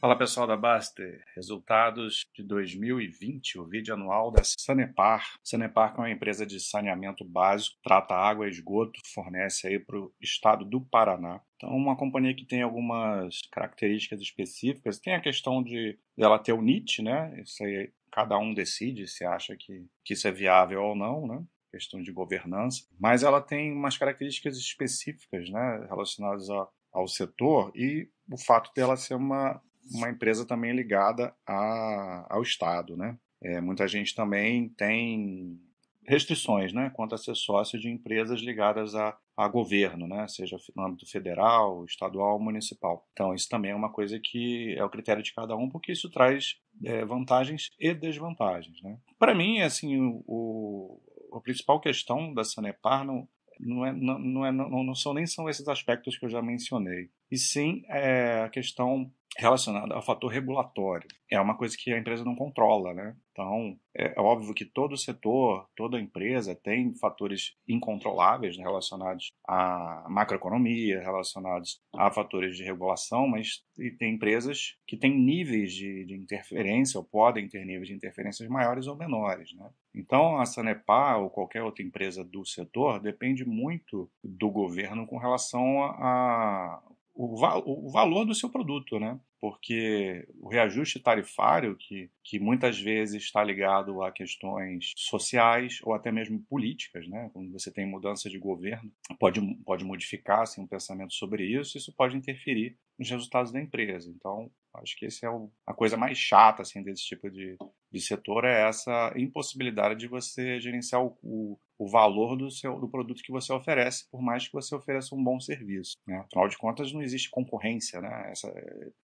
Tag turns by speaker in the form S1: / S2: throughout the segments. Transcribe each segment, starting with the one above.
S1: Fala pessoal da Baster, resultados de 2020, o vídeo anual da Sanepar. Sanepar é uma empresa de saneamento básico, trata água e esgoto, fornece aí para o estado do Paraná. Então, uma companhia que tem algumas características específicas, tem a questão de ela ter o NIT, né? Isso aí cada um decide se acha que, que isso é viável ou não, né? Questão de governança, mas ela tem umas características específicas, né, relacionadas a, ao setor e o fato dela ser uma uma empresa também ligada a, ao Estado, né? É, muita gente também tem restrições, né, quanto a ser sócio de empresas ligadas a, a governo, né, seja no âmbito federal, estadual municipal. Então, isso também é uma coisa que é o critério de cada um, porque isso traz é, vantagens e desvantagens, né. Para mim, assim, o, o, a principal questão da Sanepar não, não, é, não, não, é, não, são nem são esses aspectos que eu já mencionei, e sim é, a questão relacionada ao fator regulatório. É uma coisa que a empresa não controla, né? Então, é, é óbvio que todo setor, toda empresa tem fatores incontroláveis relacionados à macroeconomia, relacionados a fatores de regulação, mas tem empresas que têm níveis de, de interferência ou podem ter níveis de interferências maiores ou menores, né? Então, a Sanepar ou qualquer outra empresa do setor depende muito do governo com relação a, o, o valor do seu produto, né? porque o reajuste tarifário, que, que muitas vezes está ligado a questões sociais ou até mesmo políticas, né? quando você tem mudança de governo, pode, pode modificar assim, um pensamento sobre isso, isso pode interferir nos resultados da empresa. Então, acho que essa é o, a coisa mais chata assim, desse tipo de, de setor, é essa impossibilidade de você gerenciar o, o o valor do, seu, do produto que você oferece, por mais que você ofereça um bom serviço. Né? Afinal de contas, não existe concorrência. Né? Essa,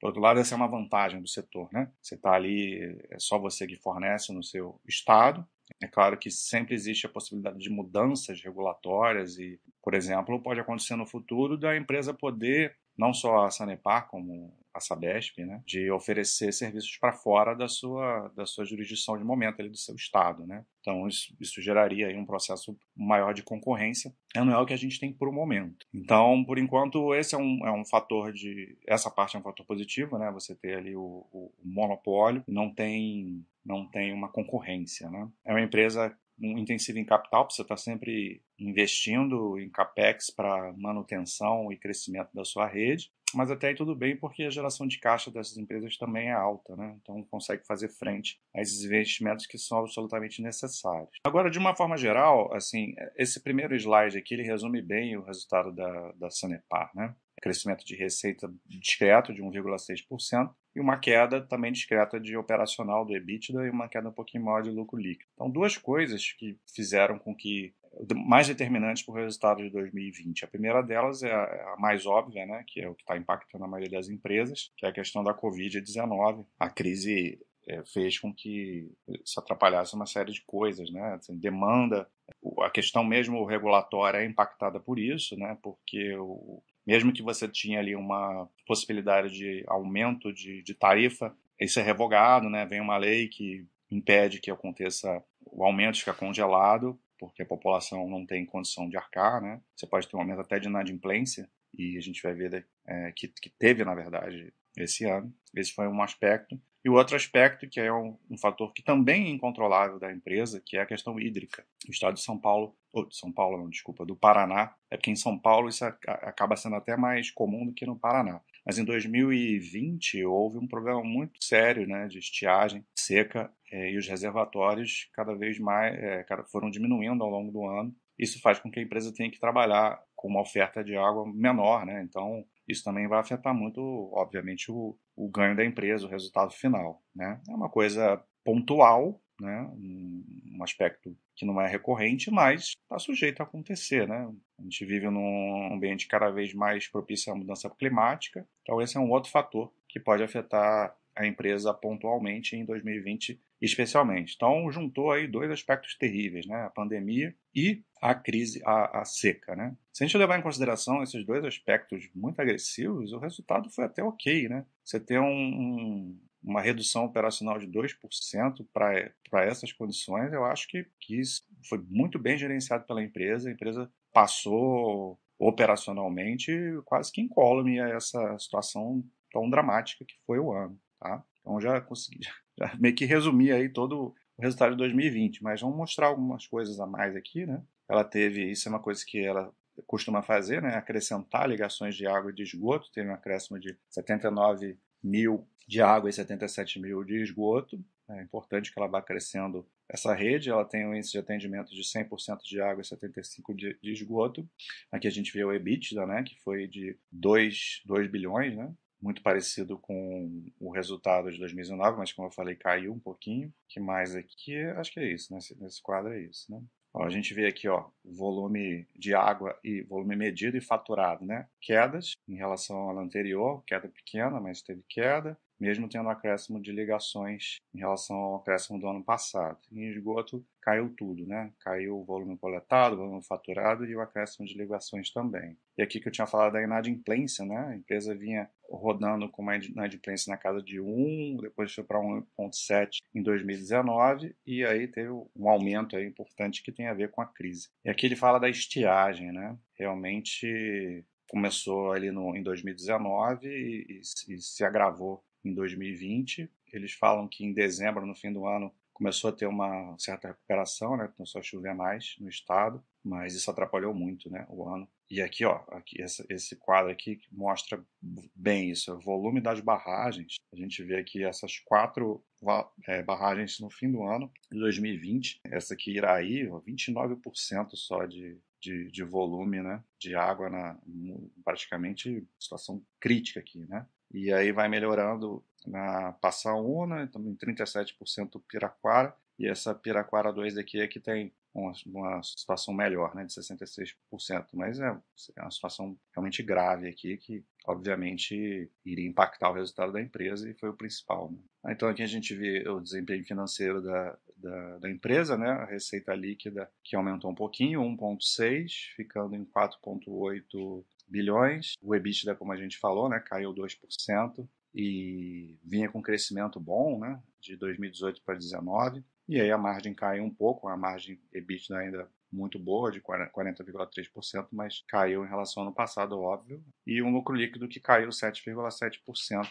S1: por outro lado, essa é uma vantagem do setor. Né? Você está ali, é só você que fornece no seu estado. É claro que sempre existe a possibilidade de mudanças regulatórias e, por exemplo, pode acontecer no futuro da empresa poder, não só a Sanepar, como a Sabesp, né, de oferecer serviços para fora da sua, da sua jurisdição de momento, ali, do seu estado. Né? Então, isso, isso geraria aí um processo maior de concorrência, não é o que a gente tem por um momento. Então, por enquanto, esse é um, é um fator de. Essa parte é um fator positivo, né? Você ter ali o, o monopólio, não tem, não tem uma concorrência. Né? É uma empresa intensivo em capital, você está sempre investindo em capex para manutenção e crescimento da sua rede, mas até aí tudo bem porque a geração de caixa dessas empresas também é alta, né? Então consegue fazer frente a esses investimentos que são absolutamente necessários. Agora, de uma forma geral, assim, esse primeiro slide aqui ele resume bem o resultado da, da Sanepar, né? Crescimento de receita discreto de 1,6%, e uma queda também discreta de operacional do EBITDA e uma queda um pouquinho maior de lucro líquido. Então, duas coisas que fizeram com que mais determinantes para o resultado de 2020. A primeira delas é a, mais óbvia, né, que é o que está impactando a maioria das empresas, que é a questão da Covid-19. A crise é, fez com que se atrapalhasse uma série de coisas, né? Assim, demanda, a questão mesmo regulatória é impactada por isso, né? Porque o, mesmo que você tinha ali uma possibilidade de aumento de, de tarifa, isso é revogado, né? Vem uma lei que impede que aconteça o aumento fica congelado, porque a população não tem condição de arcar, né? Você pode ter um aumento até de inadimplência, e a gente vai ver é, que, que teve, na verdade, esse ano. Esse foi um aspecto. E o outro aspecto, que é um, um, fator que também é incontrolável da empresa, que é a questão hídrica. O estado de São Paulo, ou de São Paulo, não, desculpa, do Paraná, é porque em São Paulo isso acaba sendo até mais comum do que no Paraná. Mas em 2020 houve um problema muito sério né, de estiagem seca é, e os reservatórios cada vez mais é, foram diminuindo ao longo do ano. Isso faz com que a empresa tenha que trabalhar com uma oferta de água menor, né? Então, isso também vai afetar muito, obviamente, o, o ganho da empresa, o resultado final, né? É uma coisa pontual, né? Um, aspecto que não é recorrente, mas está sujeito a acontecer, né? A gente vive num ambiente cada vez mais propício à mudança climática, então esse é um outro fator que pode afetar a empresa pontualmente em 2020 especialmente. Então, juntou aí dois aspectos terríveis, né? A pandemia e a crise, a, a, seca, né? Se a gente levar em consideração esses dois aspectos muito agressivos, o resultado foi até ok, né? Você ter um, um, uma redução operacional de 2% para essas condições, eu acho que, que isso foi muito bem gerenciado pela empresa. A empresa passou operacionalmente quase que incólume a essa situação tão dramática que foi o ano, tá? Então já consegui já meio que resumir aí todo o resultado de 2020, mas vamos mostrar algumas coisas a mais aqui, né? Ela teve, isso é uma coisa que ela costuma fazer, né? Acrescentar ligações de água e de esgoto, teve um acréscimo de 79 mil de água e 77 mil de esgoto. É importante que ela vá crescendo essa rede. Ela tem um índice de atendimento de 100% de água e 75% de, esgoto. Aqui a gente vê o EBITDA, né, que foi de 2, 2 bilhões, né, muito parecido com o resultado de 2019, mas como eu falei, caiu um pouquinho. que mais aqui? Acho que é isso, nesse, nesse quadro é isso, né? Ó, a gente vê aqui, ó, volume de água e volume medido e faturado, né? Quedas em relação ao ano anterior, queda pequena, mas teve queda mesmo tendo acréscimo de ligações em relação ao acréscimo do ano passado. Em esgoto, caiu tudo, né? Caiu o volume coletado, o volume faturado e o acréscimo de ligações também. E aqui que eu tinha falado da inadimplência, né? A empresa vinha rodando com uma inadimplência na casa de 1, depois foi para 1,7 em 2019 e aí teve um aumento aí importante que tem a ver com a crise. E aqui ele fala da estiagem, né? Realmente começou ali no, em 2019 e, e, e se agravou em 2020. Eles falam que em dezembro, no fim do ano, começou a ter uma certa recuperação, né? Começou a chover mais no estado, mas isso atrapalhou muito, né? O ano. E aqui, ó, aqui esse, quadro aqui mostra bem isso, o volume das barragens. A gente vê aqui essas quatro é, barragens no fim do ano de 2020. Essa aqui, Iraí, 29% só de, de, de, volume, né? De água na praticamente situação crítica aqui, né? E aí vai melhorando na Passaúna, também 37% Piraquara, e essa Piraquara 2 aqui é que tem uma, uma, situação melhor, né, de 66%, mas é, é uma situação realmente grave aqui que, obviamente, iria impactar o resultado da empresa e foi o principal. Né? Então aqui a gente vê o desempenho financeiro da, da, da empresa, né, a receita líquida que aumentou um pouquinho, 1,6, ficando em 4,8 bilhões. O EBITDA, como a gente falou, né, caiu 2% e vinha com crescimento bom, né, de 2018 para 2019. E aí a margem caiu um pouco, a margem EBITDA ainda muito boa, de 40,3%, mas caiu em relação ao ano passado, óbvio. E um lucro líquido que caiu 7,7%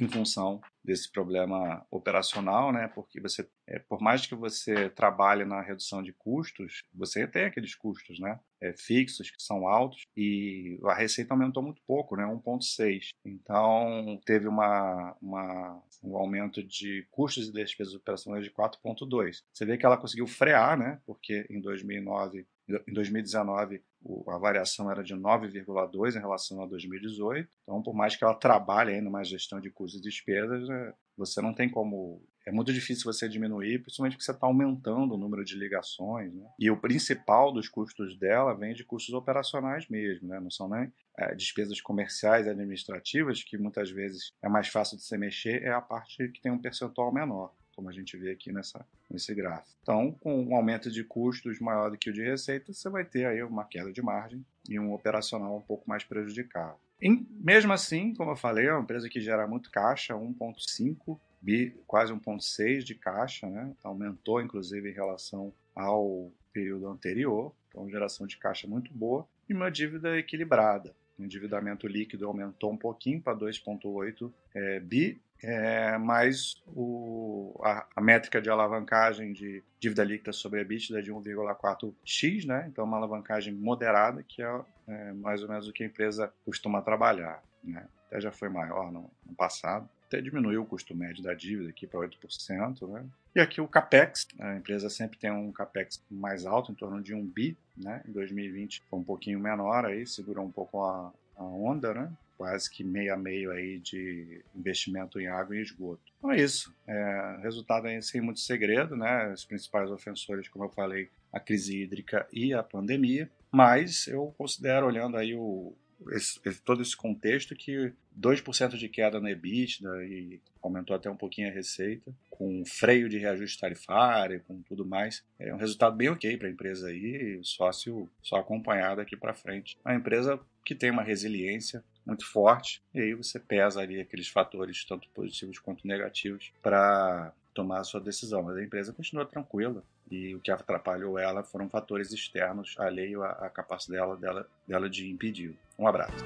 S1: em função desse problema operacional, né? Porque você, é, por mais que você trabalhe na redução de custos, você tem aqueles custos, né? É, fixos que são altos e a receita aumentou muito pouco, né? 1,6. Então teve uma, uma, um aumento de custos e despesas operacionais de 4,2. Você vê que ela conseguiu frear, né? Porque em 2009 em 2019, a variação era de 9,2 em relação a 2018. Então, por mais que ela trabalhe aí numa gestão de custos e despesas, você não tem como. É muito difícil você diminuir, principalmente porque você está aumentando o número de ligações. Né? E o principal dos custos dela vem de custos operacionais mesmo, né? não são nem é, despesas comerciais e administrativas, que muitas vezes é mais fácil de se mexer, é a parte que tem um percentual menor como a gente vê aqui nessa, nesse gráfico. Então, com um aumento de custos maior do que o de receita, você vai ter aí uma queda de margem e um operacional um pouco mais prejudicado. Em, mesmo assim, como eu falei, é uma empresa que gera muito caixa, 1,5 bi, quase 1,6 de caixa, né? Então, aumentou inclusive em relação ao período anterior, então geração de caixa muito boa e uma dívida equilibrada. O endividamento líquido aumentou um pouquinho para 2,8 é, bi é, mas o, a, a, métrica de alavancagem de dívida líquida sobre a EBITDA é de 1,4x, né? então uma alavancagem moderada, que é, é, mais ou menos o que a empresa costuma trabalhar. Né? Até já foi maior no, no passado, até diminuiu o custo médio da dívida aqui para 8%. Né? E aqui o CAPEX, a empresa sempre tem um CAPEX mais alto, em torno de 1 bi, né? em 2020 foi um pouquinho menor, aí segurou um pouco a, a onda, né? Quase que meio a meio aí de investimento em água e esgoto. Então é isso. É, resultado aí sem muito segredo, né? Os principais ofensores, como eu falei, a crise hídrica e a pandemia. Mas eu considero, olhando aí o, esse, todo esse contexto, que 2% de queda no EBITDA e aumentou até um pouquinho a receita, com freio de reajuste tarifário, com tudo mais, é um resultado bem ok para a empresa aí, sócio só acompanhado aqui para frente. Uma empresa que tem uma resiliência muito forte, e aí você pesa ali aqueles fatores, tanto positivos quanto negativos, para tomar a sua decisão. Mas a empresa continua tranquila, e o que atrapalhou ela foram fatores externos alheio à, à capacidade dela, dela, dela de impedir. Um abraço.